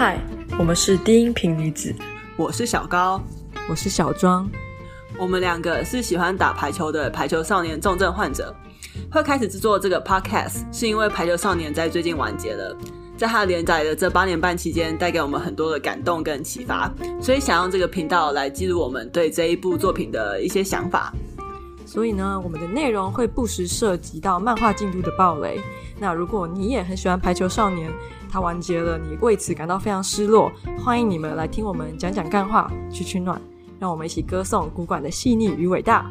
嗨，我们是低音频女子，我是小高，我是小庄，我们两个是喜欢打排球的排球少年重症患者。会开始制作这个 podcast 是因为排球少年在最近完结了，在他连载的这八年半期间，带给我们很多的感动跟启发，所以想用这个频道来记录我们对这一部作品的一些想法。所以呢，我们的内容会不时涉及到漫画进度的暴雷。那如果你也很喜欢《排球少年》，它完结了，你为此感到非常失落，欢迎你们来听我们讲讲干话，取取暖，让我们一起歌颂古馆的细腻与伟大。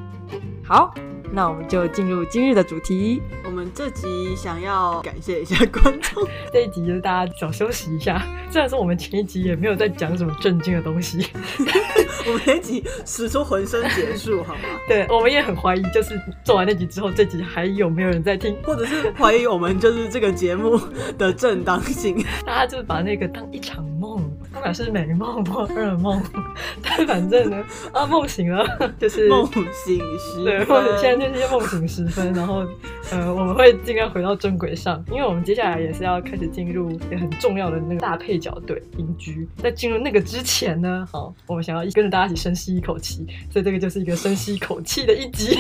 好。那我们就进入今日的主题。我们这集想要感谢一下观众，这一集就是大家早休息一下。虽然说我们前一集也没有在讲什么正经的东西，我们那集使出浑身解数，好吗？对，我们也很怀疑，就是做完那集之后，这集还有没有人在听，或者是怀疑我们就是这个节目的正当性。大家就把那个当一场梦，不管是美梦或噩梦，但反正呢，啊，梦醒了，就是梦醒时，对，或者现在。就是梦醒时分，然后，呃，我们会尽量回到正轨上，因为我们接下来也是要开始进入也很重要的那个大配角队音駒。在进入那个之前呢，好，我们想要跟着大家一起深吸一口气，所以这个就是一个深吸一口气的一集。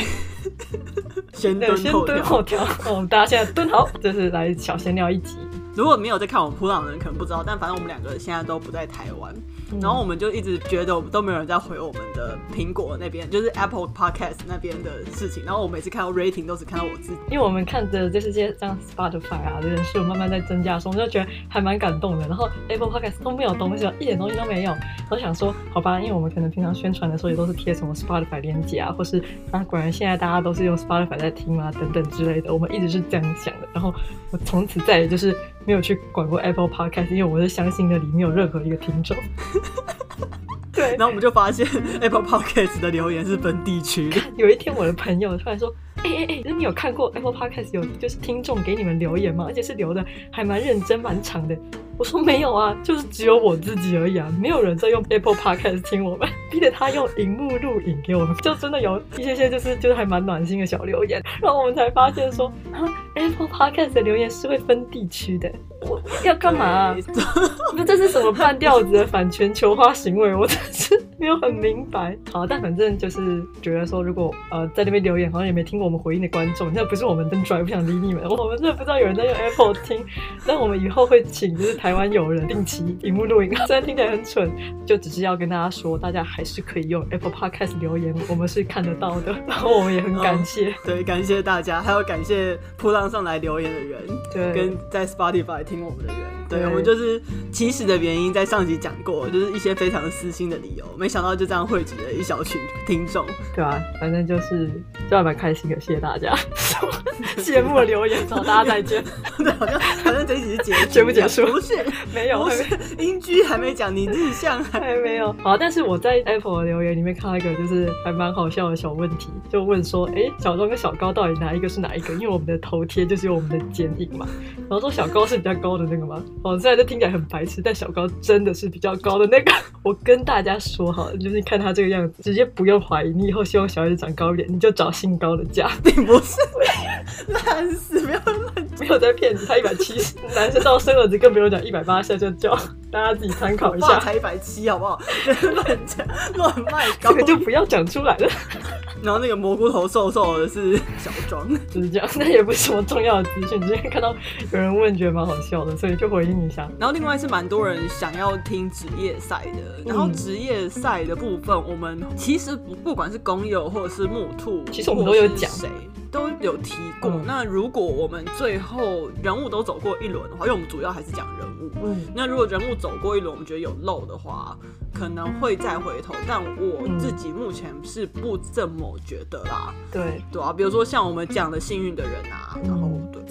先蹲先蹲后跳，我们大家现在蹲好，就是来小闲聊一集。如果没有在看我们噗浪的人，可能不知道，但反正我们两个现在都不在台湾。然后我们就一直觉得我们都没有人在回我们的苹果那边，就是 Apple Podcast 那边的事情。然后我每次看到 rating 都只看到我自己，因为我们看着就是这些像 Spotify 啊的人数慢慢在增加的时候，我们就觉得还蛮感动的。然后 Apple Podcast 都没有东西了，一点东西都没有。我想说，好吧，因为我们可能平常宣传的时候也都是贴什么 Spotify 链接啊，或是啊，果然现在大家都是用 Spotify 在听啊等等之类的。我们一直是这样想的。然后我从此再也就是没有去管过 Apple Podcast，因为我是相信那里没有任何一个听众。对，然后我们就发现 Apple Podcast 的留言是分地区的。有一天，我的朋友突然说：“哎哎哎，那你有看过 Apple Podcast 有就是听众给你们留言吗？而且是留的还蛮认真、蛮长的。”我说：“没有啊，就是只有我自己而已啊，没有人在用 Apple Podcast 听我们，逼着他用荧幕录影给我们，就真的有一些些就是就是还蛮暖心的小留言。然后我们才发现说，啊，Apple Podcast 的留言是会分地区的。”我要干嘛、啊？那这是什么半吊子的反全球化行为？我真是没有很明白。好，但反正就是觉得说，如果呃在那边留言好像也没听过我们回应的观众，那不是我们登出不想理你们。我们真的不知道有人在用 Apple 听，那我们以后会请就是台湾友人定期荧幕录影。虽然听起来很蠢，就只是要跟大家说，大家还是可以用 Apple Podcast 留言，我们是看得到的。然后我们也很感谢，对，感谢大家，还要感谢噗浪上来留言的人，对，跟在 Spotify。听我们的人，对，我们就是起始的原因，在上集讲过，就是一些非常私心的理由，没想到就这样汇集了一小群听众，对啊，反正就是就还蛮开心的，谢谢大家，谢幕的留言，好，大家再见。对，好像反正这一集是结结不结束？不是，没有，不是音駒还没讲，你日向还没有。好，但是我在 Apple 的留言里面看到一个，就是还蛮好笑的小问题，就问说，哎、欸，小庄跟小高到底哪一个是哪一个？因为我们的头贴就是有我们的剪影嘛，然后说小高是比较。高的那个吗？哦，虽然这听起来很白痴，但小高真的是比较高的那个。我跟大家说哈，就是看他这个样子，直接不用怀疑。你以后希望小孩子长高一点，你就找姓高的嫁，并不是烂死，不要乱，没有在骗你。他一百七十，男生到生儿子更不用讲，一百八下就叫，大家自己参考一下。才一百七，好不好？乱讲乱卖高，这个就不要讲出来了。然后那个蘑菇头瘦瘦的是小庄，就是这样。那也不是什么重要的资讯，今天看到有人问，觉得蛮好笑的，所以就回应一下。然后另外是蛮多人想要听职业赛的，然后职业赛的部分，我们其实不不管是公友或者是木兔，其实我们都有讲谁。都有提过。嗯、那如果我们最后人物都走过一轮的话，因为我们主要还是讲人物。嗯。那如果人物走过一轮，我们觉得有漏的话，可能会再回头。但我自己目前是不这么觉得啦。对、嗯。对啊，比如说像我们讲的幸运的人啊，嗯、然后对，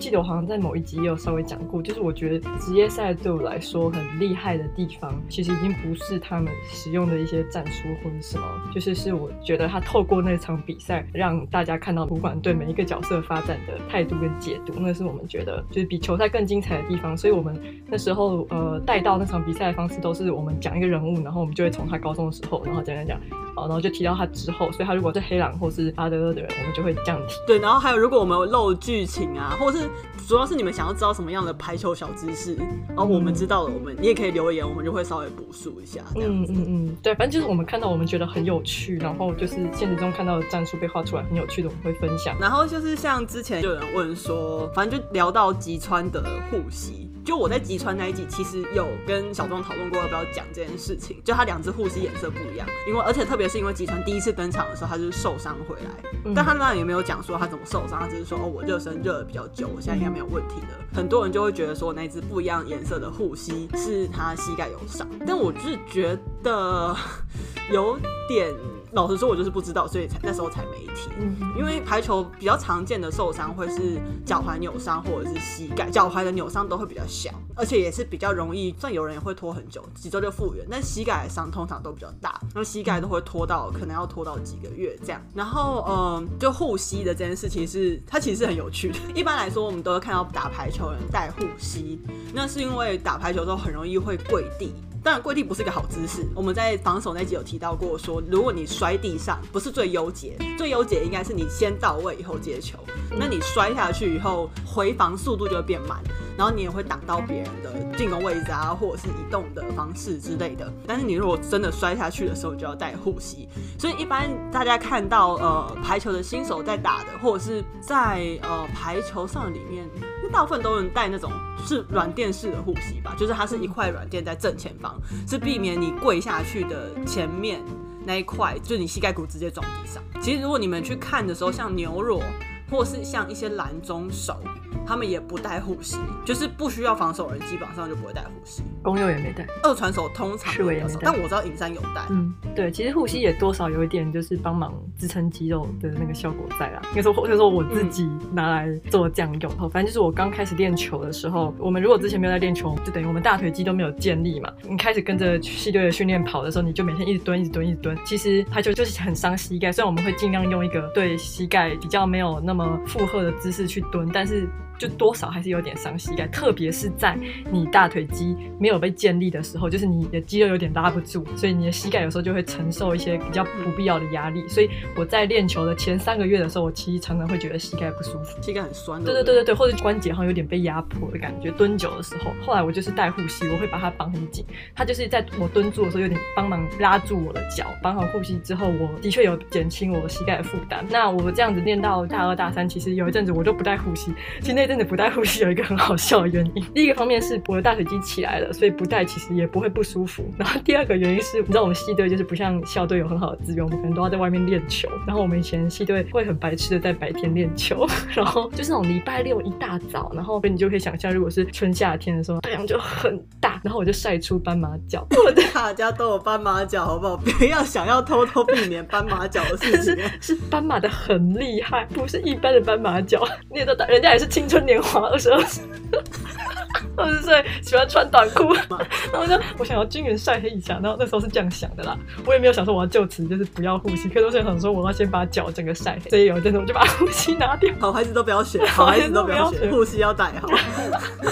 记得我好像在某一集也有稍微讲过，就是我觉得职业赛对我来说很厉害的地方，其实已经不是他们使用的一些战术或者什么，就是是我觉得他透过那场比赛让大家看到主管对每一个角色发展的态度跟解读，那是我们觉得就是比球赛更精彩的地方。所以我们那时候呃带到那场比赛的方式都是我们讲一个人物，然后我们就会从他高中的时候，然后讲讲讲，然后就提到他之后。所以他如果是黑狼或是阿德勒的人，我们就会这样提。对，然后还有如果我们有漏剧情啊，或是主要是你们想要知道什么样的排球小知识，然后我们知道了，我们你也可以留言，我们就会稍微补述一下。嗯嗯嗯，对，反正就是我们看到我们觉得很有趣，然后就是现实中看到的战术被画出来很有趣的，我们会分享。然后就是像之前就有人问说，反正就聊到吉川的护膝。就我在吉川那一集，其实有跟小庄讨论过要不要讲这件事情。就他两只护膝颜色不一样，因为而且特别是因为吉川第一次登场的时候，他就是受伤回来，嗯、但他那也没有讲说他怎么受伤，他只是说哦，我热身热的比较久，我现在应该没有问题的。嗯、很多人就会觉得说那只不一样颜色的护膝是他膝盖有伤，但我就是觉得 有点。老实说，我就是不知道，所以才那时候才没提。因为排球比较常见的受伤会是脚踝扭伤或者是膝盖，脚踝的扭伤都会比较小，而且也是比较容易。虽然有人也会拖很久，几周就复原，但膝盖的伤通常都比较大，那膝盖都会拖到可能要拖到几个月这样。然后，嗯，就护膝的这件事情是它其实是很有趣的。一般来说，我们都会看到打排球的人戴护膝，那是因为打排球的时候很容易会跪地。当然，跪地不是一个好姿势。我们在防守那集有提到过说，说如果你摔地上不是最优解，最优解应该是你先到位以后接球。那你摔下去以后，回防速度就会变慢，然后你也会挡到别人的进攻位置啊，或者是移动的方式之类的。但是你如果真的摔下去的时候，就要带护膝。所以一般大家看到呃排球的新手在打的，或者是在呃排球上里面。大部分都能带那种是软垫式的护膝吧，就是它是一块软垫在正前方，是避免你跪下去的前面那一块，就你膝盖骨直接撞地上。其实如果你们去看的时候，像牛若，或是像一些蓝中手。他们也不带护膝，就是不需要防守人，基本上就不会带护膝。公牛也没带，二传手通常是没有，但我知道影山有带。嗯，对，其实护膝也多少有一点就是帮忙支撑肌肉的那个效果在啦。应该说，或者说我自己拿来做这样用。嗯、反正就是我刚开始练球的时候，我们如果之前没有在练球，就等于我们大腿肌都没有建立嘛。你开始跟着系队的训练跑的时候，你就每天一直蹲，一直蹲，一直蹲。其实排球就是很伤膝盖，虽然我们会尽量用一个对膝盖比较没有那么负荷的姿势去蹲，但是。就多少还是有点伤膝盖，特别是在你大腿肌没有被建立的时候，就是你的肌肉有点拉不住，所以你的膝盖有时候就会承受一些比较不必要的压力。所以我在练球的前三个月的时候，我其实常常会觉得膝盖不舒服，膝盖很酸。对对对对对，或者关节好像有点被压迫的感觉。蹲久的时候，后来我就是带护膝，我会把它绑很紧，它就是在我蹲住的时候有点帮忙拉住我的脚。绑好护膝之后，我的确有减轻我膝盖的负担。那我这样子练到大二大三，其实有一阵子我都不带护膝，其实那。阵子不带护膝有一个很好笑的原因，第一个方面是我的大腿肌起来了，所以不带其实也不会不舒服。然后第二个原因是，你知道我们系队就是不像校队有很好的资源，我们可能都要在外面练球。然后我们以前系队会很白痴的在白天练球，然后就是那种礼拜六一大早，然后你就可以想象，如果是春夏天的时候，太阳就很大，然后我就晒出斑马脚。我的大家都有斑马脚，好不好？不要想要偷偷避免斑马脚的事情。是，是斑马的很厉害，不是一般的斑马脚。你也都人家也是青春。年华二十二岁，二十岁喜欢穿短裤，然后就我想要均匀晒黑一下，然后那时候是这样想的啦，我也没有想说我要就此就是不要护膝，可是我想说我要先把脚整个晒黑，所以有一阵子我就把护膝拿掉。好孩子都不要学，好孩子都不要学，护膝要戴好。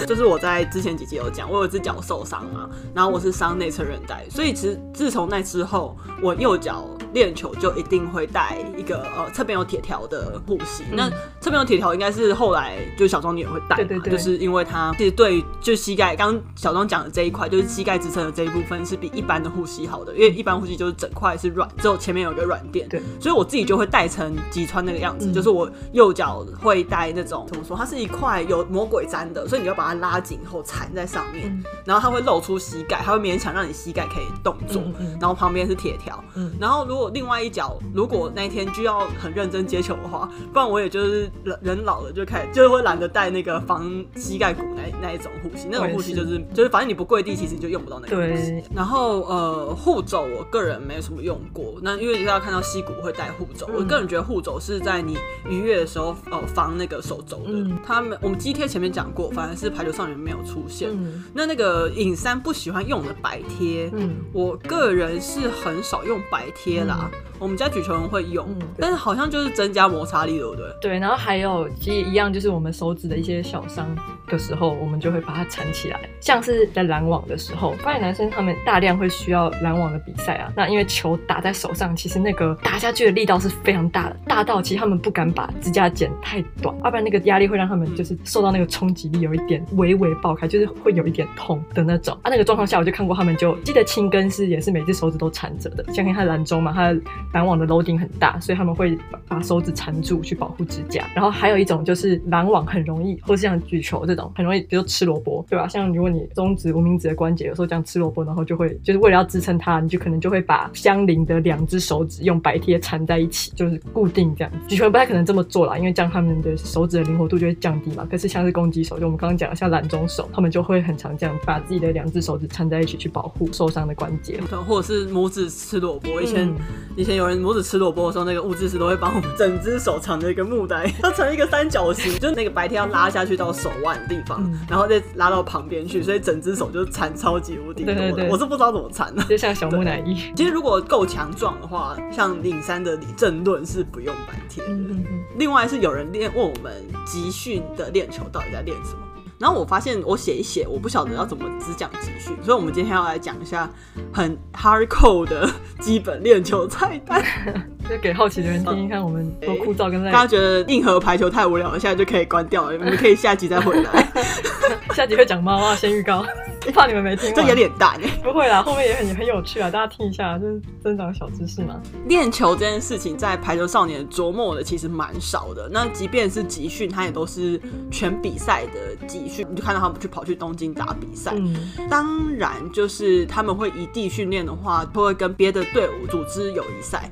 就是我在之前几集有讲，我有一只脚受伤嘛，然后我是伤内侧韧带，所以其实自从那之后，我右脚练球就一定会带一个呃侧边有铁条的护膝。嗯、那侧边有铁条应该是后来就小。小庄你也会带，对对对，就是因为它其实对，就膝盖，刚刚小庄讲的这一块，就是膝盖支撑的这一部分是比一般的护膝好的，因为一般护膝就是整块是软，只有前面有一个软垫，对，所以我自己就会带成吉川那个样子，嗯、就是我右脚会带那种怎么说，它是一块有魔鬼粘的，所以你要把它拉紧后缠在上面，嗯、然后它会露出膝盖，它会勉强让你膝盖可以动作，然后旁边是铁条，嗯、然后如果另外一脚如果那一天就要很认真接球的话，不然我也就是人人老了就开始就是会懒得。带那个防膝盖骨那那一种护膝，那种护膝就是就是反正你不跪地，其实你就用不到那个护膝。然后呃护肘，我个人没什么用过。那因为大家看到膝骨会带护肘，我个人觉得护肘是在你逾越的时候呃防那个手肘的。他们我们肌贴前面讲过，反而是排球少年没有出现。那那个影三不喜欢用的白贴，我个人是很少用白贴啦。我们家举球人会用，嗯，但是好像就是增加摩擦力，对不对？对，然后还有其实一样，就是我们手指的一些小伤的时候，我们就会把它缠起来。像是在拦网的时候，发现男生他们大量会需要拦网的比赛啊。那因为球打在手上，其实那个打下去的力道是非常大的，大到其实他们不敢把指甲剪太短，要不然那个压力会让他们就是受到那个冲击力有一点微微爆开，就是会有一点痛的那种啊。那个状况下，我就看过他们就记得青根是也是每只手指都缠着的，像看他拦中嘛，他的拦网的 loading 很大，所以他们会把手指缠住去保护指甲。然后还有一种就是拦网很容易，或是像举球这种很容易，比如吃萝卜，对吧？像如果你中指、无名指的关节有时候这样吃萝卜，然后就会就是为了要支撑它，你就可能就会把相邻的两只手指用白贴缠在一起，就是固定这样子。举球不太可能这么做啦，因为这样他们的手指的灵活度就会降低嘛。可是像是攻击手，就我们刚刚讲的像懒中手，他们就会很常这样把自己的两只手指缠在一起去保护受伤的关节，或者是拇指吃萝卜。以前、嗯、以前有人拇指吃萝卜的时候，那个物质师都会帮我们整只手缠着一个木袋，它成一个三角形，就是那个白天要拉下去到手腕的地方，嗯、然后再拉到旁边去，所以整只手就缠超级无敌多的。我是不知道怎么缠的，就像小木乃伊。其实如果够强壮的话，像领山的李正论是不用白天的。嗯嗯嗯。另外是有人练问我们集训的练球到底在练什么。然后我发现我写一写，我不晓得要怎么只讲集训，所以我们今天要来讲一下很 hardcore 的基本练球菜单，就给好奇的人听听看我们多枯燥跟在。大家觉得硬核排球太无聊了，现在就可以关掉了，你们可以下集再回来。下集会讲猫啊，先预告。怕你们没听，这有点大呢。不会啦，后面也很很有趣啊，大家听一下，就是增长小知识嘛。练球这件事情，在排球少年琢磨的其实蛮少的。那即便是集训，他也都是全比赛的集训，你就看到他们去跑去东京打比赛。嗯，当然，就是他们会异地训练的话，都会跟别的队伍组织友谊赛。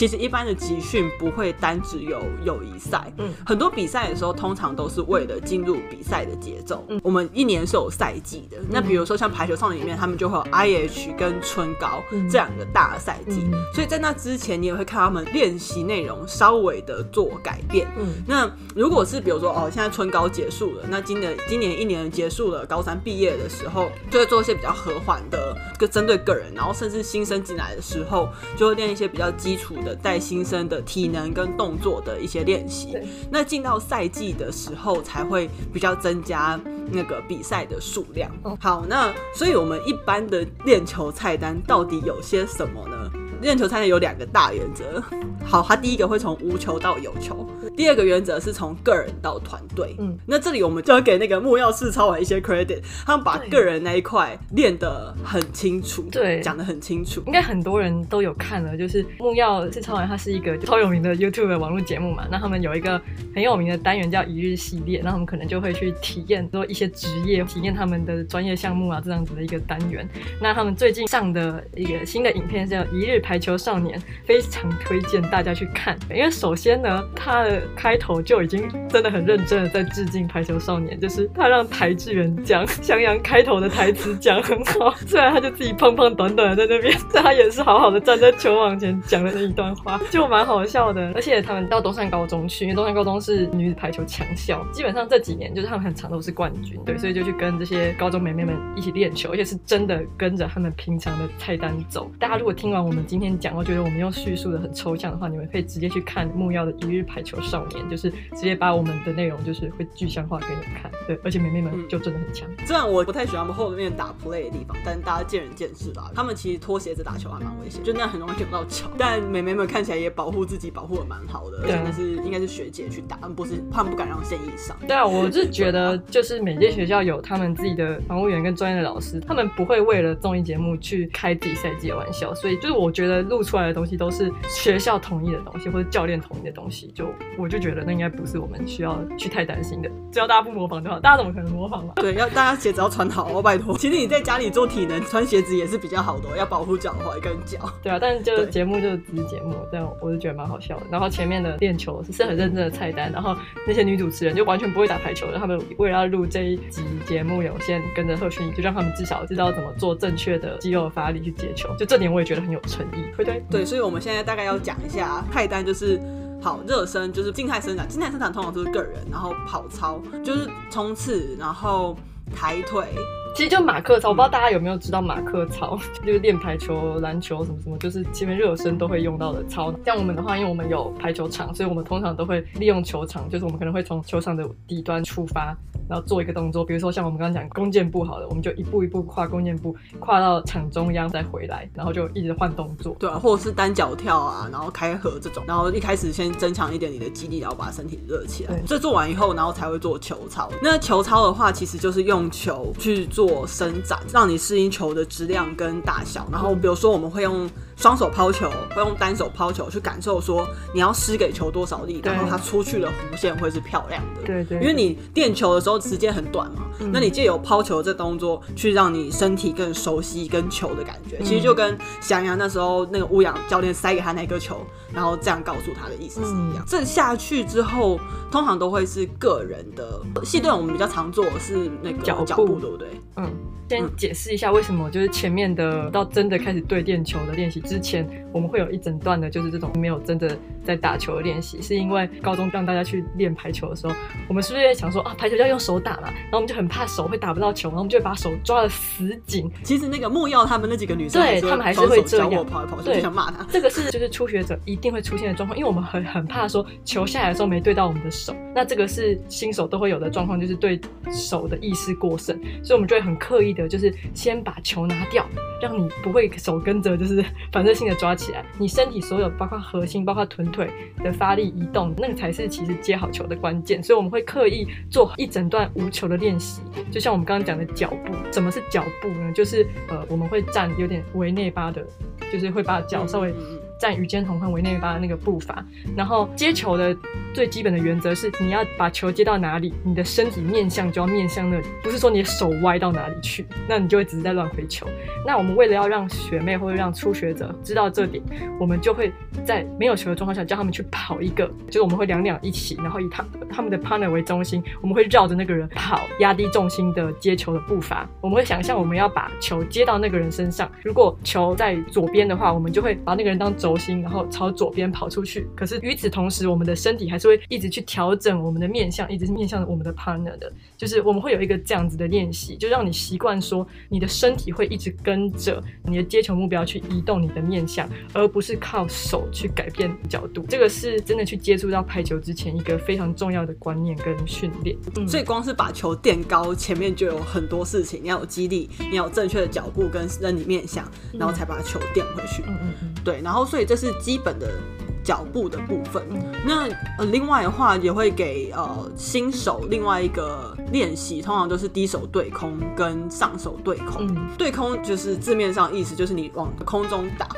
其实一般的集训不会单只有友谊赛，嗯，很多比赛的时候通常都是为了进入比赛的节奏。嗯，我们一年是有赛季的，那比如说像排球少年里面，他们就会有 IH 跟春高这两个大赛季，所以在那之前你也会看他们练习内容稍微的做改变。嗯，那如果是比如说哦，现在春高结束了，那今年今年一年结束了，高三毕业的时候，就会做一些比较和缓的，个针对个人，然后甚至新生进来的时候，就会练一些比较基础的带新生的体能跟动作的一些练习，那进到赛季的时候才会比较增加那个比赛的数量。好，那所以我们一般的练球菜单到底有些什么呢？练球菜单有两个大原则。好，它第一个会从无球到有球，第二个原则是从个人到团队。嗯，那这里我们就要给那个木曜四超玩一些 credit，他们把个人那一块练得很清楚，对，讲得很清楚。应该很多人都有看了，就是木曜四超玩，它是一个超有名的 YouTube 的网络节目嘛。那他们有一个很有名的单元叫一日系列，那他们可能就会去体验说一些职业，体验他们的专业项目啊，这样子的一个单元。那他们最近上的一个新的影片是叫《一日排球少年》，非常推荐大家去看，因为首先呢，他的开头就已经真的很认真的在致敬排球少年，就是他让台志远讲翔阳开头的台词讲很好，虽然他就自己胖胖短短的在那边，但他也是好好的站在球网前讲的那一段话，就蛮好笑的。而且他们到东山高中去，因为东山高中是女子排球强校，基本上这几年就是他们很常都是冠军，对，所以就去跟这些高中美眉们一起练球，而且是真的跟着他们平常的菜单走。大家如果听完我们今天讲，我觉得我们用叙述的很抽象的话，你们可以直接去看木曜的一日排球少年，就是直接把我们的内容就是会具象化给你们看。对，而且美眉们就真的很强。虽然我不太喜欢他们后面打 play 的地方，但大家见仁见智吧。他们其实脱鞋子打球还蛮危险，就那样很容易碰到脚。但美眉们看起来也保护自己，保护的蛮好的。而且那是应该是学姐去打，不是他们不敢让现役上。对啊，我是觉得就是每间学校有他们自己的防护员跟专业的老师，他们不会为了综艺节目去开自己赛季的玩笑。所以就是我觉得录出来的东西都是学校同意的东西，或者教练同意的东西。就我就觉得那应该不是我们需要去太担心的。只要大家不模仿就好，大家怎么可能模仿嘛？对，要大家鞋子要穿好哦，拜托。其实你在家里做体能，穿鞋子也是比较好的，要保护脚踝跟脚。对啊，但是就是节目就只是节目，这样我就觉得蛮好笑的。然后前面的练球是很认真的菜单，然后那些女主持人就完全不会打排球的，他们为了要录这一集节目，有先跟着贺绚仪，就让他们至少知道怎么做正确的肌肉的发力去接球。就这点我也觉得很有诚意，对对？对，所以我们现在大概要讲一下菜单，就是。好，热身就是静态伸展，静态伸展通常都是个人，然后跑操就是冲刺，然后抬腿，其实就马克操，我不知道大家有没有知道马克操，就是练排球、篮球什么什么，就是前面热身都会用到的操。像我们的话，因为我们有排球场，所以我们通常都会利用球场，就是我们可能会从球场的底端出发，然后做一个动作，比如说像我们刚刚讲弓箭步好了，我们就一步一步跨弓箭步，跨到场中央再回来，然后就一直换动作。对啊，或者是单脚跳啊，然后开合这种，然后一开始先增强一点你的肌力，然后把身体热起来。这做完以后，然后才会做球操。那球操的话，其实就是用球去做做伸展，让你适应球的质量跟大小。然后比如说我们会用。双手抛球，或用单手抛球去感受说你要施给球多少力，然后它出去的弧线会是漂亮的。对对，因为你垫球的时候时间很短嘛，嗯、那你借由抛球这动作去让你身体更熟悉跟球的感觉，嗯、其实就跟翔阳那时候那个乌养教练塞给他那颗球，然后这样告诉他的意思是一样。嗯、这下去之后，通常都会是个人的。戏段我们比较常做的是那个脚步，脚步对不对？嗯。先解释一下为什么，就是前面的到真的开始对垫球的练习之前，我们会有一整段的，就是这种没有真的在打球的练习，是因为高中让大家去练排球的时候，我们是不是也想说啊，排球要用手打嘛，然后我们就很怕手会打不到球，然后我们就会把手抓的死紧。其实那个木曜他们那几个女生，对他们还是会这样跑来跑，就想骂他。这个是就是初学者一定会出现的状况，因为我们很很怕说球下来的时候没对到我们的手，那这个是新手都会有的状况，就是对手的意识过剩，所以我们就会很刻意的。就是先把球拿掉，让你不会手跟着就是反 射性的抓起来，你身体所有包括核心、包括臀腿的发力移动，那个才是其实接好球的关键。所以我们会刻意做一整段无球的练习，就像我们刚刚讲的脚步。什么是脚步呢？就是呃，我们会站有点围内八的，就是会把脚稍微。站与肩同宽为内八的那个步伐，然后接球的最基本的原则是，你要把球接到哪里，你的身体面向就要面向那里，不是说你的手歪到哪里去，那你就会只是在乱挥球。那我们为了要让学妹或者让初学者知道这点，我们就会在没有球的状况下叫他们去跑一个，就是我们会两两一起，然后以他他们的 partner 为中心，我们会绕着那个人跑，压低重心的接球的步伐。我们会想象我们要把球接到那个人身上，如果球在左边的话，我们就会把那个人当轴心，然后朝左边跑出去。可是与此同时，我们的身体还是会一直去调整我们的面向，一直是面向我们的 partner 的。就是我们会有一个这样子的练习，就让你习惯说，你的身体会一直跟着你的接球目标去移动你的面向，而不是靠手去改变角度。这个是真的去接触到排球之前一个非常重要的观念跟训练。嗯，所以光是把球垫高，前面就有很多事情，你要有激励，你要有正确的脚步跟身体面向，然后才把球垫回去。嗯嗯嗯。对，然后所以这是基本的脚步的部分。那呃，另外的话也会给呃新手另外一个练习，通常都是低手对空跟上手对空。嗯、对空就是字面上意思就是你往空中打。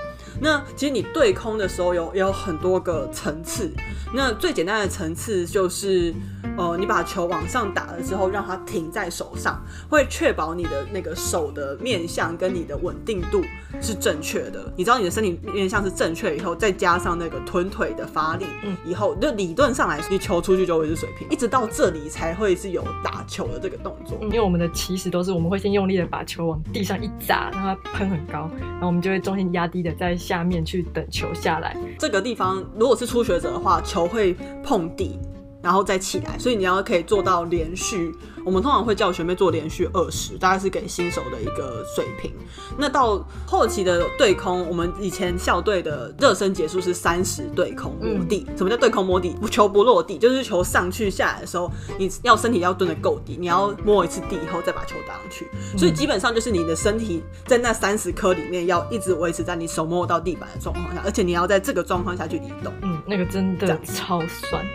那其实你对空的时候有也有很多个层次。那最简单的层次就是，呃，你把球往上打了之后，让它停在手上，会确保你的那个手的面向跟你的稳定度是正确的。你知道你的身体面向是正确以后，再加上那个臀腿的发力，嗯，以后就理论上来说，你球出去就会是水平。一直到这里才会是有打球的这个动作。因为我们的起始都是我们会先用力的把球往地上一砸，让它喷很高，然后我们就会重心压低的在下。下面去等球下来，这个地方如果是初学者的话，球会碰地。然后再起来，所以你要可以做到连续。我们通常会叫学妹做连续二十，大概是给新手的一个水平。那到后期的对空，我们以前校队的热身结束是三十对空摸地。嗯、什么叫对空摸地？球不落地，就是球上去下来的时候，你要身体要蹲得够低，你要摸一次地以后再把球打上去。所以基本上就是你的身体在那三十颗里面要一直维持在你手摸到地板的状况下，而且你要在这个状况下去移动。嗯，那个真的超酸。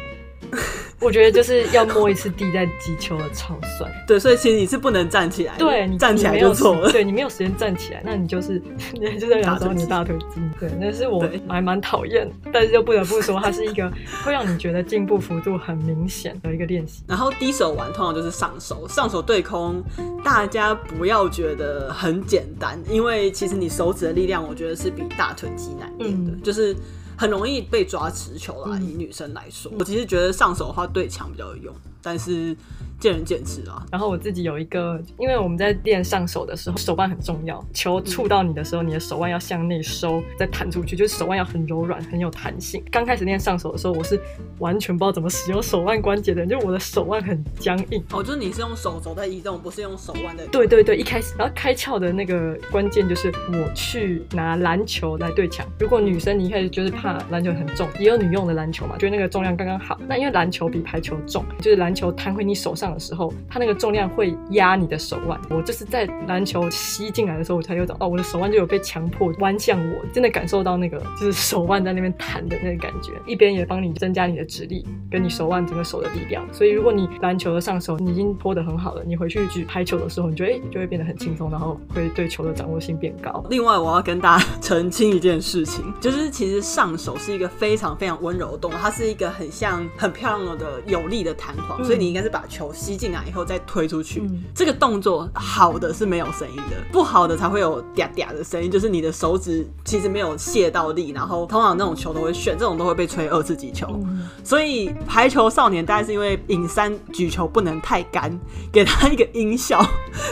我觉得就是要摸一次地再击球的超酸。对，所以其实你是不能站起来，对，你站起来就错了。对，你没有时间站起来，那你就是 你就在打到你的大腿肌。对，那是我还蛮讨厌，但是又不得不说，它是一个会让你觉得进步幅度很明显的一个练习。然后低手玩通常就是上手，上手对空，大家不要觉得很简单，因为其实你手指的力量，我觉得是比大腿肌难练的，嗯、就是。很容易被抓持球啦，以女生来说，嗯、我其实觉得上手的话对墙比较有用。但是。见仁见智啊。然后我自己有一个，因为我们在练上手的时候，手腕很重要。球触到你的时候，你的手腕要向内收，再弹出去，就是手腕要很柔软，很有弹性。刚开始练上手的时候，我是完全不知道怎么使用手腕关节的，就我的手腕很僵硬。哦，就是你是用手肘在移动，不是用手腕的。对对对，一开始，然后开窍的那个关键就是我去拿篮球来对墙。如果女生你一开始就是怕篮球很重，也有女用的篮球嘛，就那个重量刚刚好。那因为篮球比排球重，就是篮球弹回你手上。的时候，它那个重量会压你的手腕。我就是在篮球吸进来的时候，我才有种哦，我的手腕就有被强迫弯向我，真的感受到那个就是 手腕在那边弹的那个感觉。一边也帮你增加你的指力，跟你手腕整个手的力量。所以如果你篮球的上手你已经拖得很好了，你回去举拍球的时候，你觉得哎，就会变得很轻松，然后会对球的掌握性变高。另外，我要跟大家 澄清一件事情，就是其实上手是一个非常非常温柔的动作，它是一个很像很漂亮的有力的弹簧，嗯、所以你应该是把球。吸进来以后再推出去，嗯、这个动作好的是没有声音的，不好的才会有嗲嗲的声音，就是你的手指其实没有卸到力，然后通常那种球都会旋，这种都会被吹二次击球。嗯、所以排球少年大概是因为影山举球不能太干，给他一个音效。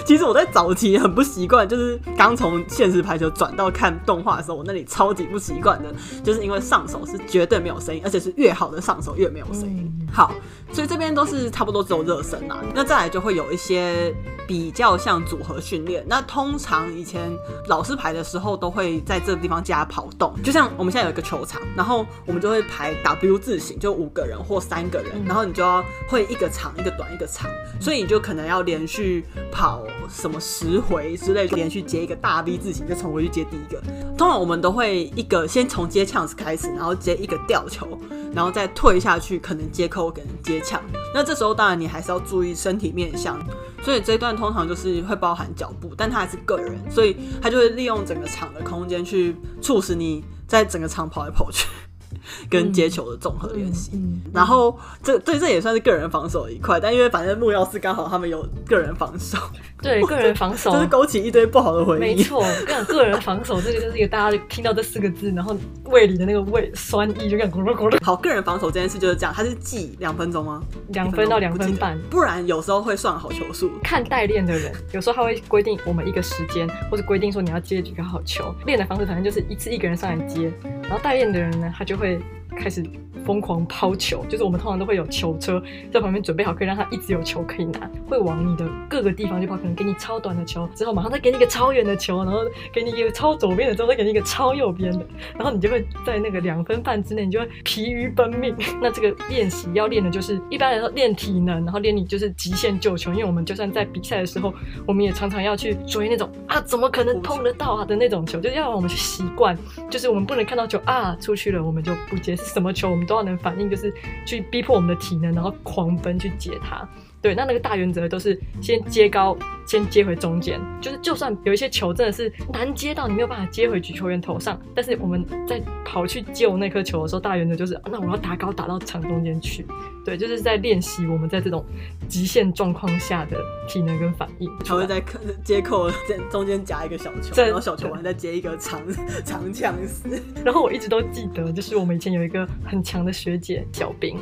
其实我在早期很不习惯，就是刚从现实排球转到看动画的时候，我那里超级不习惯的，就是因为上手是绝对没有声音，而且是越好的上手越没有声音。嗯、好，所以这边都是差不多只有热身啦。那再来就会有一些比较像组合训练。那通常以前老师排的时候，都会在这个地方加跑动。就像我们现在有一个球场，然后我们就会排 W 字形，就五个人或三个人，然后你就要会一个长一个短一个长，所以你就可能要连续跑什么十回之类，连续接一个大 V 字形，就重回去接第一个。通常我们都会一个先从接枪开始，然后接一个吊球，然后再退下去，可能接扣，跟接抢。那这时候当然你还是要注意身体面向，所以这一段通常就是会包含脚步，但它还是个人，所以他就会利用整个场的空间去促使你在整个场跑来跑去。跟接球的综合练习，嗯然后这对这也算是个人防守一块，但因为反正木曜四刚好他们有个人防守，对个人防守 就是勾起一堆不好的回忆。没错，跟个人防守这个就是一个大家听到这四个字，然后胃里的那个胃酸意就跟咕噜咕噜。好，个人防守这件事就是这样，它是记两分钟吗？两分到两分半，不然有时候会算好球数。看代练的人，有时候他会规定我们一个时间，或者规定说你要接几个好球。练的方式反正就是一次一个人上来接，然后代练的人呢，他就会。ver. 开始疯狂抛球，就是我们通常都会有球车在旁边准备好，可以让他一直有球可以拿，会往你的各个地方去抛，可能给你超短的球，之后马上再给你一个超远的球，然后给你一个超左边的，之后再给你一个超右边的，然后你就会在那个两分半之内，你就会疲于奔命。那这个练习要练的就是一般来说练体能，然后练你就是极限救球，因为我们就算在比赛的时候，我们也常常要去追那种啊，怎么可能碰得到啊的那种球，就是要让我们去习惯，就是我们不能看到球啊出去了，我们就不接。什么球我们都要能反应，就是去逼迫我们的体能，然后狂奔去接它。对，那那个大原则都是先接高，先接回中间。就是就算有一些球真的是难接到，你没有办法接回举球员头上，但是我们在跑去救那颗球的时候，大原则就是，那我要打高打到场中间去。对，就是在练习我们在这种极限状况下的体能跟反应。他会在 接扣在中间夹一个小球，对然后小球完再接一个长 长枪丝。然后我一直都记得，就是我们以前有一个很强的学姐小兵。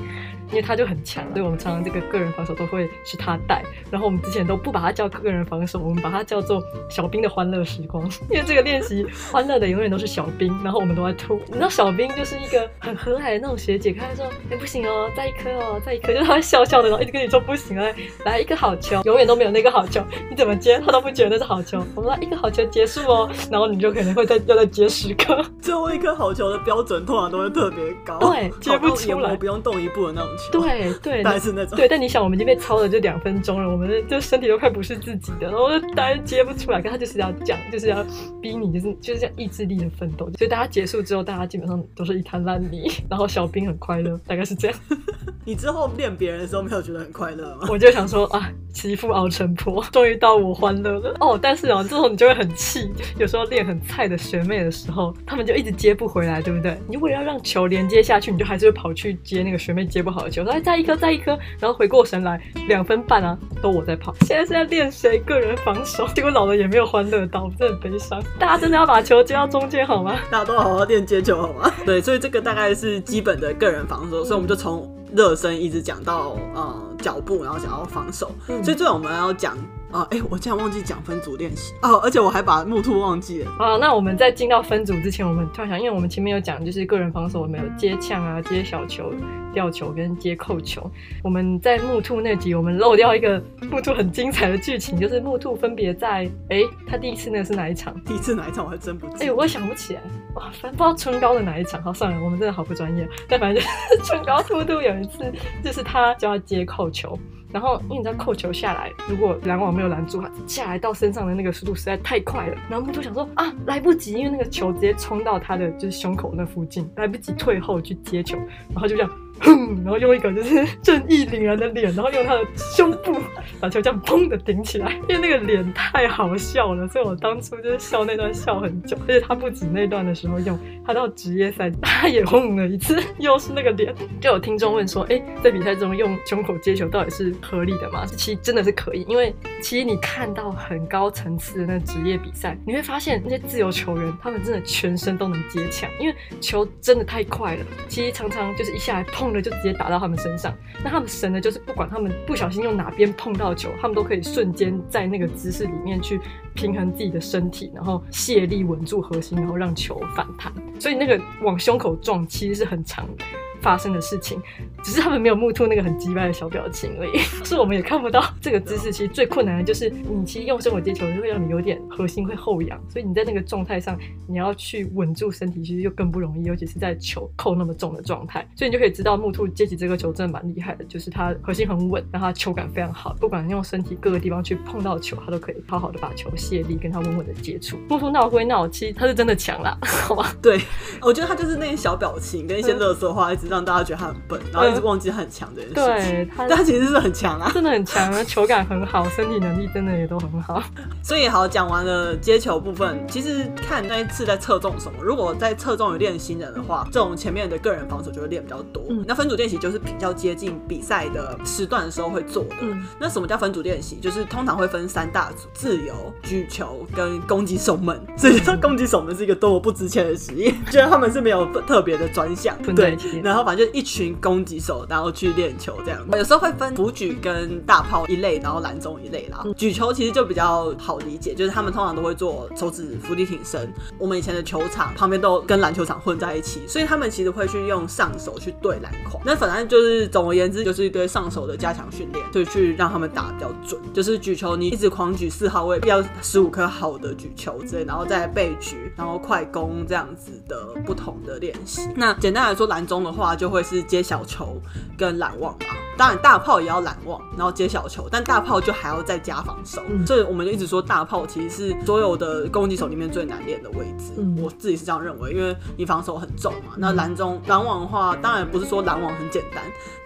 因为他就很强，所以我们常常这个个人防守都会是他带。然后我们之前都不把他叫个人防守，我们把他叫做小兵的欢乐时光。因为这个练习欢乐的永远都是小兵，然后我们都在吐。你知道小兵就是一个很和蔼的那种学姐，她说：“哎、欸，不行哦，再一颗哦，再一颗。”就是她笑笑的，然后一直跟你说：“不行啊，来一个好球，永远都没有那个好球，你怎么接他都不觉得那是好球。”我们来一个好球结束哦，然后你就可能会再要再接十颗。最后一颗好球的标准通常都会特别高，对，接不出来，不用动一步的那种。对对，但是那种对，但你想，我们已经被操了就两分钟了，我们就身体都快不是自己的，然后就大家接不出来，可他就是要讲，就是要逼你，就是就是这样意志力的奋斗。所以大家结束之后，大家基本上都是一滩烂泥，然后小兵很快乐，大概是这样。你之后练别人的时候没有觉得很快乐吗？我就想说啊，欺负熬成婆，终于到我欢乐了哦。但是啊，之后你就会很气，有时候练很菜的学妹的时候，他们就一直接不回来，对不对？你为了要让球连接下去，你就还是会跑去接那个学妹接不好的球，说再一颗，再一颗，然后回过神来，两分半啊，都我在跑。现在是在练谁个人防守，结果老了也没有欢乐到，真的很悲伤。大家真的要把球接到中间好吗？大家都好好练接球好吗？对，所以这个大概是基本的个人防守，所以我们就从。热身一直讲到呃脚步，然后讲到防守，嗯、所以最后我们要讲。啊，哎、欸，我竟然忘记讲分组练习哦，而且我还把木兔忘记了。啊，那我们在进到分组之前，我们突然想，因为我们前面有讲，就是个人防守，我们有接抢啊、接小球、吊球跟接扣球。我们在木兔那集，我们漏掉一个木兔很精彩的剧情，就是木兔分别在，哎、欸，他第一次那个是哪一场？第一次哪一场我还真不记得。哎、欸，我也想不起来。哇，反正不知道春高的哪一场。好，算了，我们真的好不专业。但反正就是春高兔兔有一次，就是他就要接扣球。然后，因为你知道扣球下来，如果拦网没有拦住，它下来到身上的那个速度实在太快了。然后木兔想说啊，来不及，因为那个球直接冲到他的就是胸口那附近，来不及退后去接球，然后就这样。哼，然后用一个就是正义凛然的脸，然后用他的胸部把球这样砰的顶起来，因为那个脸太好笑了，所以我当初就是笑那段笑很久。而且他不止那段的时候用，他到职业赛他也轰了一次，又是那个脸。就有听众问说，哎，在比赛中用胸口接球到底是合理的吗？其实真的是可以，因为其实你看到很高层次的那职业比赛，你会发现那些自由球员他们真的全身都能接抢，因为球真的太快了。其实常常就是一下来砰。碰了就直接打到他们身上，那他们神呢就是不管他们不小心用哪边碰到球，他们都可以瞬间在那个姿势里面去平衡自己的身体，然后卸力稳住核心，然后让球反弹。所以那个往胸口撞其实是很长的。发生的事情，只是他们没有木兔那个很机掰的小表情而已，是我们也看不到这个姿势。其实最困难的就是你其实用生活接球，就会让你有点核心会后仰，所以你在那个状态上，你要去稳住身体，其实就更不容易，尤其是在球扣那么重的状态。所以你就可以知道木兔接起这个球真的蛮厉害的，就是他核心很稳，然后他球感非常好，不管用身体各个地方去碰到球，他都可以好好的把球卸力，跟他稳稳的接触。木兔闹归闹，其实他是真的强啦，好吧？对，我觉得他就是那些小表情跟一些乐色话一直。让大家觉得他很笨，然后一直忘记他很强这件事情。对，他，但他其实是很强啊，真的很强，球感很好，身体能力真的也都很好。所以好，讲完了接球部分，其实看那一次在侧重什么。如果在侧重于练新人的话，这种前面的个人防守就会练比较多。嗯，那分组练习就是比较接近比赛的时段的时候会做的。嗯，那什么叫分组练习？就是通常会分三大组：自由、举球跟攻击守门。所以说，攻击守门是一个多么不值钱的职业，觉得他们是没有特别的专项。对，然后。反正就一群攻击手，然后去练球这样。有时候会分辅举跟大炮一类，然后篮中一类啦。举球其实就比较好理解，就是他们通常都会做手指伏地挺身。我们以前的球场旁边都跟篮球场混在一起，所以他们其实会去用上手去对篮筐。那反正就是总而言之，就是一堆上手的加强训练，就去让他们打比较准。就是举球，你一直狂举四号位，要十五颗好的举球之类，然后再背举，然后快攻这样子的不同的练习。那简单来说，篮中的话。就会是接小球跟拦网嘛，当然大炮也要拦网，然后接小球，但大炮就还要再加防守。嗯、所以我们就一直说大炮其实是所有的攻击手里面最难练的位置。嗯、我自己是这样认为，因为你防守很重嘛。那拦中拦网的话，当然不是说拦网很简单，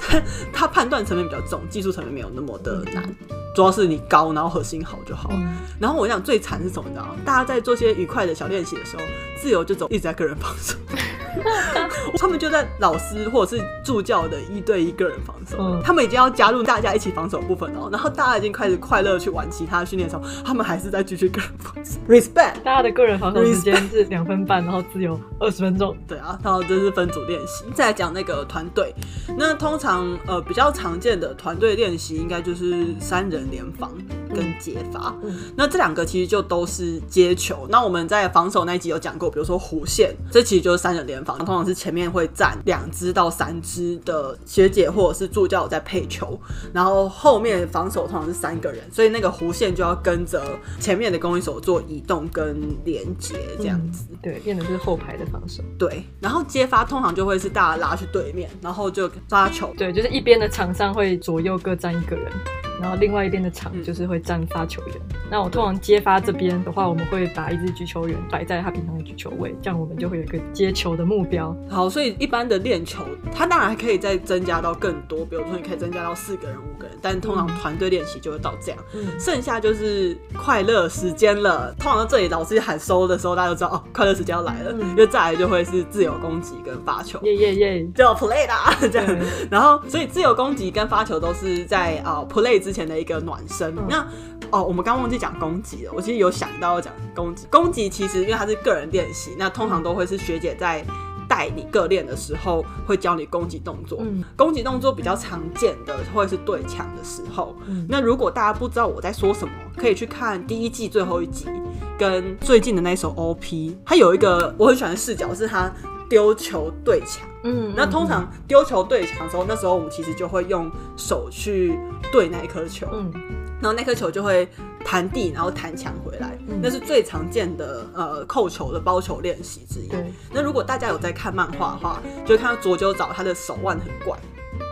但它判断层面比较重，技术层面没有那么的难。主要是你高，然后核心好就好。嗯、然后我想最惨是什么？你知道吗？大家在做些愉快的小练习的时候，自由就走一直在个人防守。他们就在老师或者是助教的一对一个人防守，嗯、他们已经要加入大家一起防守部分哦。然后大家已经开始快乐去玩其他训练的时候，他们还是在继续个人防守。Respect，大家的个人防守时间是两分半，然后自由二十分钟。对啊，然后这是分组练习。再来讲那个团队，那通常呃比较常见的团队练习应该就是三人联防跟接发。嗯嗯、那这两个其实就都是接球。那我们在防守那一集有讲过，比如说弧线，这其实就是三人联防。通常是前面会站两支到三支的学姐或者是助教在配球，然后后面防守通常是三个人，所以那个弧线就要跟着前面的攻击手做移动跟连接这样子。嗯、对，变得是后排的防守。对，然后接发通常就会是大家拉去对面，然后就发球。对，就是一边的场上会左右各站一个人。然后另外一边的场就是会站发球员。嗯、那我通常接发这边的话，我们会把一支举球员摆在他平常的举球位，这样我们就会有一个接球的目标。好，所以一般的练球，它当然还可以再增加到更多，比如说你可以增加到四个人、五个人，但通常团队练习就会到这样。嗯，剩下就是快乐时间了。通常到这里老师喊收的时候，大家就知道哦，快乐时间要来了。嗯，因为再来就会是自由攻击跟发球，耶耶耶，就要 play 啦 这样。然后，所以自由攻击跟发球都是在啊、呃、play。之前的一个暖身，嗯、那哦，我们刚忘记讲攻击了。我其实有想到要讲攻击，攻击其实因为它是个人练习，那通常都会是学姐在带带你个练的时候，会教你攻击动作。嗯，攻击动作比较常见的会是对墙的时候。嗯，那如果大家不知道我在说什么，可以去看第一季最后一集跟最近的那首 OP。它有一个我很喜欢的视角，是他丢球对墙。嗯，那通常丢球对墙的时候，那时候我们其实就会用手去对那一颗球。嗯，然后那颗球就会。弹地，然后弹墙回来，嗯、那是最常见的呃扣球的包球练习之一。对，那如果大家有在看漫画的话，就会看到佐久早他的手腕很怪，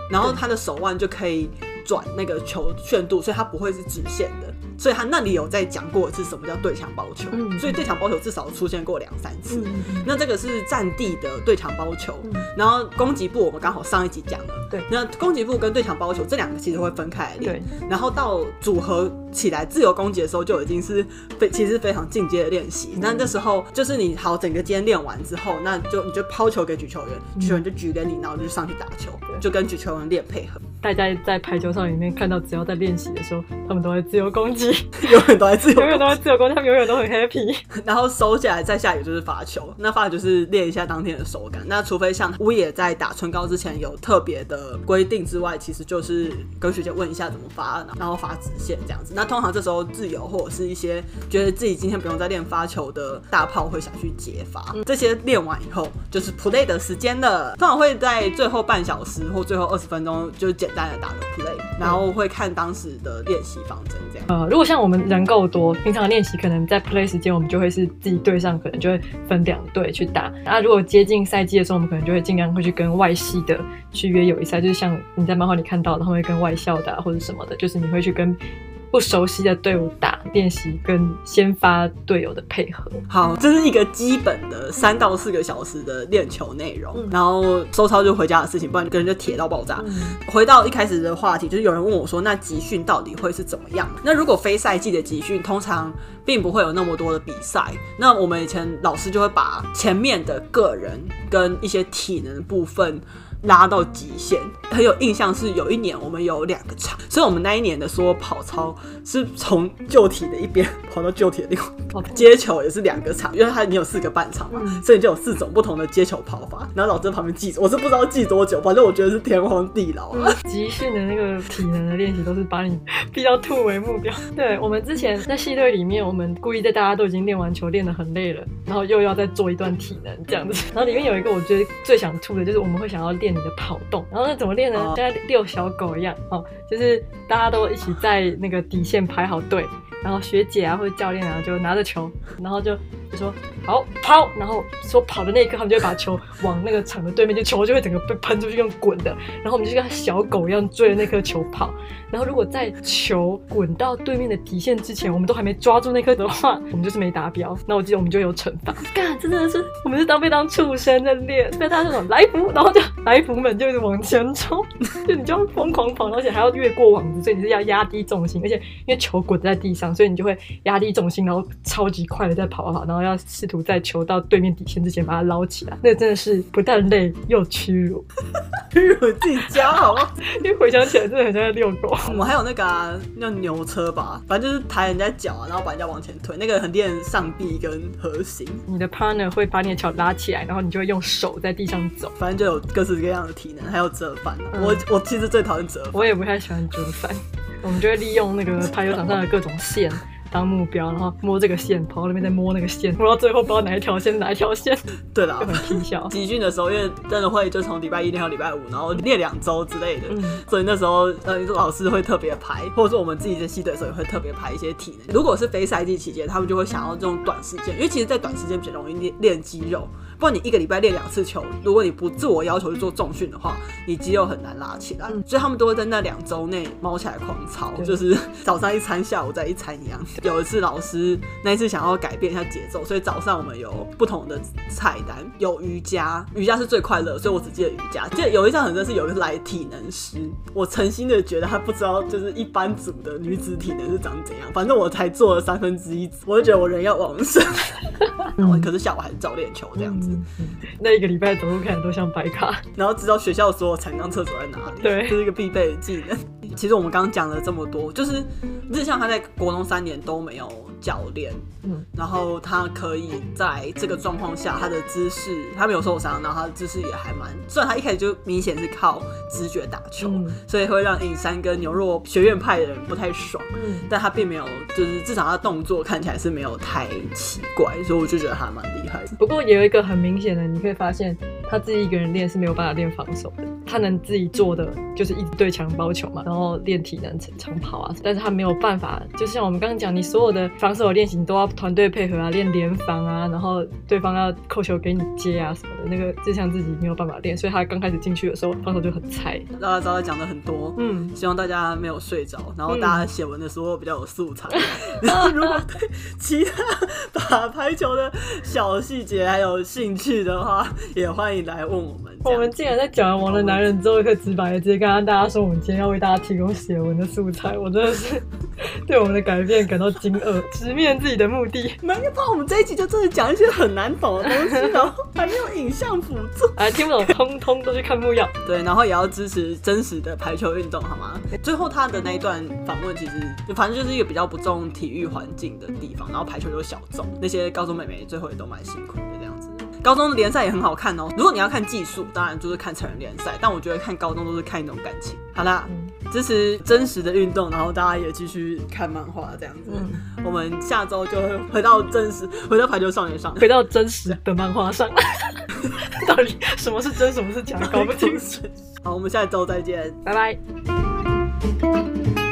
然后他的手腕就可以转那个球旋度，所以它不会是直线的。所以他那里有在讲过是什么叫对墙包球，嗯、所以对墙包球至少出现过两三次。嗯、那这个是战地的对墙包球，嗯、然后攻击部我们刚好上一集讲了。对，那攻击部跟对墙包球这两个其实会分开来练。然后到组合起来自由攻击的时候就已经是非其实非常进阶的练习。那、嗯、这时候就是你好整个今天练完之后，那就你就抛球给举球员，嗯、举球员就举给你，然后就上去打球，就跟举球员练配合。大家在排球上里面看到，只要在练习的时候，他们都会自由攻击。永远都在自由，永远都在自由攻击，他们永远都很 happy。然后收起来再下雨就是发球，那发球就是练一下当天的手感。那除非像乌野在打春高之前有特别的规定之外，其实就是跟学姐问一下怎么发，然后发直线这样子。那通常这时候自由或者是一些觉得自己今天不用再练发球的大炮会想去解发，嗯、这些练完以后就是 play 的时间了。通常会在最后半小时或最后二十分钟就简单的打个 play，然后会看当时的练习方针这样。呃，如果像我们。人够多，平常练习可能在 play 时间，我们就会是自己队上，可能就会分两队去打。那如果接近赛季的时候，我们可能就会尽量会去跟外系的去约友谊赛，就是像你在漫画里看到的，他们会跟外校打或者什么的，就是你会去跟。不熟悉的队伍打练习，跟先发队友的配合。好，这是一个基本的三到四个小时的练球内容。嗯、然后收操就回家的事情，不然跟人就铁到爆炸。嗯、回到一开始的话题，就是有人问我说，那集训到底会是怎么样？那如果非赛季的集训，通常并不会有那么多的比赛。那我们以前老师就会把前面的个人跟一些体能的部分。拉到极限，很有印象是有一年我们有两个场，所以我们那一年的所有跑操是从旧体的一边跑到旧体的另外接 球也是两个场，因为它你有四个半场嘛，所以就有四种不同的接球跑法。然后老师在旁边记，我是不知道记多久，反正我觉得是天荒地老啊。集训的那个体能的练习都是把你逼到吐为目标。对，我们之前在系队里面，我们故意在大家都已经练完球练得很累了，然后又要再做一段体能这样子。然后里面有一个我觉得最想吐的就是我们会想要练。你的跑动，然后那怎么练呢？像遛小狗一样哦，就是大家都一起在那个底线排好队，然后学姐啊或者教练啊就拿着球，然后就就说好跑，然后说跑的那一刻，他们就会把球往那个场的对面，就球就会整个被喷出去，用滚的，然后我们就像小狗一样追着那颗球跑。然后，如果在球滚到对面的底线之前，我们都还没抓住那颗的话，我们就是没达标。那我记得我们就有惩罚。干，真的是我们是当被当畜生在练。被他这种来福，然后就来福们就一直往前冲，就你就要疯狂跑，而且还要越过网子，所以你是要压低重心，而且因为球滚在地上，所以你就会压低重心，然后超级快的在跑跑，然后要试图在球到对面底线之前把它捞起来。那真的是不但累又屈辱，屈辱自己家好吗？因为回想起来真的很像在遛狗。我们还有那个、啊、那牛车吧，反正就是抬人家脚啊，然后把人家往前推，那个很练上臂跟核心。你的 partner 会把你的脚拉起来，然后你就会用手在地上走。反正就有各式各样的体能，还有折返。嗯、我我其实最讨厌折返，我也不太喜欢折返。我们就会利用那个排球场上的各种线。当目标，然后摸这个线，跑到那边再摸那个线，摸到最后不知道哪一条线哪一条线。对啦，就很皮笑。集训的时候，因为真的会就从礼拜一练到礼拜五，然后练两周之类的，嗯、所以那时候呃，老师会特别排，或者说我们自己在系队的时候也会特别排一些体能。如果是非赛季期间，他们就会想要这种短时间，因为其实，在短时间比较容易练练肌肉。不然你一个礼拜练两次球，如果你不自我要求去做重训的话，你肌肉很难拉起来。嗯、所以他们都会在那两周内猫起来狂操，就是早上一餐，下午再一餐一样。有一次老师那一次想要改变一下节奏，所以早上我们有不同的菜单，有瑜伽，瑜伽是最快乐，所以我只记得瑜伽。记得有一项很正是有一个来体能师，我诚心的觉得他不知道就是一般组的女子体能是长怎样，反正我才做了三分之一组，我就觉得我人要往生。然 后可是下午还是照练球这样子。嗯、那一个礼拜走路看都像白卡，然后知道学校所有残障厕所在哪里，对，这是一个必备的技能。其实我们刚刚讲了这么多，就是日向他在国中三年都没有教练，嗯，然后他可以在这个状况下，他的姿势他没有受伤，然后他的姿势也还蛮，虽然他一开始就明显是靠直觉打球，嗯、所以会让尹山跟牛若学院派的人不太爽，嗯，但他并没有，就是至少他动作看起来是没有太奇怪，所以我就觉得他蛮厉害的。不过也有一个很明显的，你可以发现他自己一个人练是没有办法练防守的，他能自己做的就是一直对墙包球嘛，然后练体能长跑啊，但是他没有办法，就像我们刚刚讲，你所有的防守练习都要团队配合啊，练联防啊，然后对方要扣球给你接啊什么的，那个就像自己没有办法练，所以他刚开始进去的时候防守就很菜。大家刚才讲的很多，嗯，希望大家没有睡着，然后大家写文的时候比较有素材。嗯、然后如果对其他 打排球的小细节还有兴趣的话，也欢迎来问我们。我们竟然在讲完《王的男人》之后，可以直白的直接跟大家说，我们今天要为大家提供写文的素材。我真的是 对我们的改变感到惊愕，直面自己的目的。没有，怕我们这一集就真的讲一些很难懂的东西，然 后还没有影像辅助，哎，听不懂，通通都去看木曜。对，然后也要支持真实的排球运动，好吗？最后他的那一段访问，其实就反正就是一个比较不重体育环境的地方，然后排球又小众，那些高中妹妹最后也都蛮辛苦的这样子。高中的联赛也很好看哦。如果你要看技术，当然就是看成人联赛。但我觉得看高中都是看一种感情。好啦，支持真实的运动，然后大家也继续看漫画这样子。嗯、我们下周就会回到真实，回到排球少年上，回到真实的漫画上。到底什么是真，什么是假，搞不清楚。好，我们下周再见，拜拜。